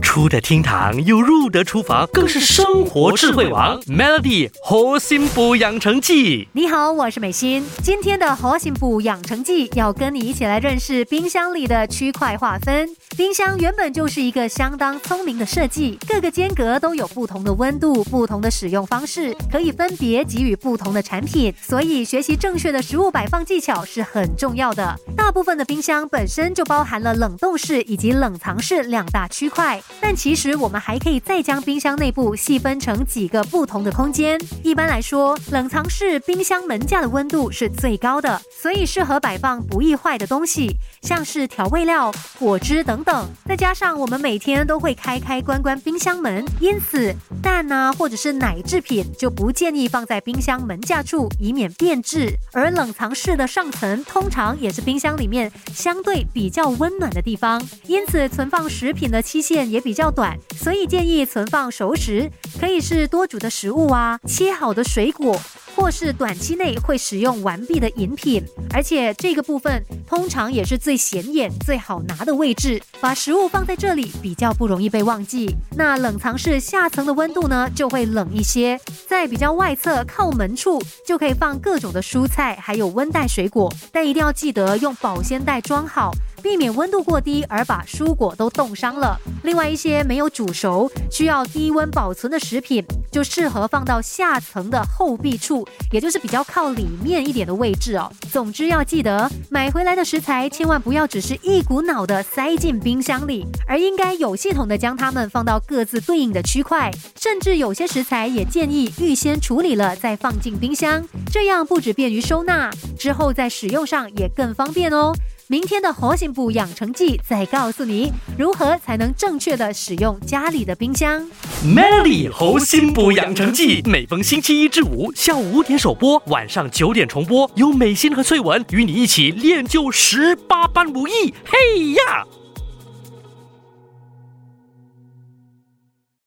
出得厅堂又入得厨房，更是生活智慧王。Melody 核心补养成记，你好，我是美心。今天的核心补养成记要跟你一起来认识冰箱里的区块划分。冰箱原本就是一个相当聪明的设计，各个间隔都有不同的温度、不同的使用方式，可以分别给予不同的产品。所以学习正确的食物摆放技巧是很重要的。大部分的冰箱本身就包含了冷冻室以及冷藏室两大区块。但其实我们还可以再将冰箱内部细分成几个不同的空间。一般来说，冷藏室冰箱门架的温度是最高的，所以适合摆放不易坏的东西，像是调味料、果汁等等。再加上我们每天都会开开关关冰箱门，因此蛋啊或者是奶制品就不建议放在冰箱门架处，以免变质。而冷藏室的上层通常也是冰箱里面相对比较温暖的地方，因此存放食品的期限也比。较短，所以建议存放熟食，可以是多煮的食物啊，切好的水果，或是短期内会使用完毕的饮品。而且这个部分通常也是最显眼、最好拿的位置，把食物放在这里比较不容易被忘记。那冷藏室下层的温度呢，就会冷一些，在比较外侧靠门处就可以放各种的蔬菜，还有温带水果，但一定要记得用保鲜袋装好。避免温度过低而把蔬果都冻伤了。另外一些没有煮熟、需要低温保存的食品，就适合放到下层的后壁处，也就是比较靠里面一点的位置哦。总之要记得，买回来的食材千万不要只是一股脑的塞进冰箱里，而应该有系统的将它们放到各自对应的区块。甚至有些食材也建议预先处理了再放进冰箱，这样不止便于收纳，之后在使用上也更方便哦。明天的核心部养成记再告诉你如何才能正确的使用家里的冰箱。Melody 核心部养成记每逢星期一至五下午五点首播，晚上九点重播，由美心和翠文与你一起练就十八般武艺。嘿呀！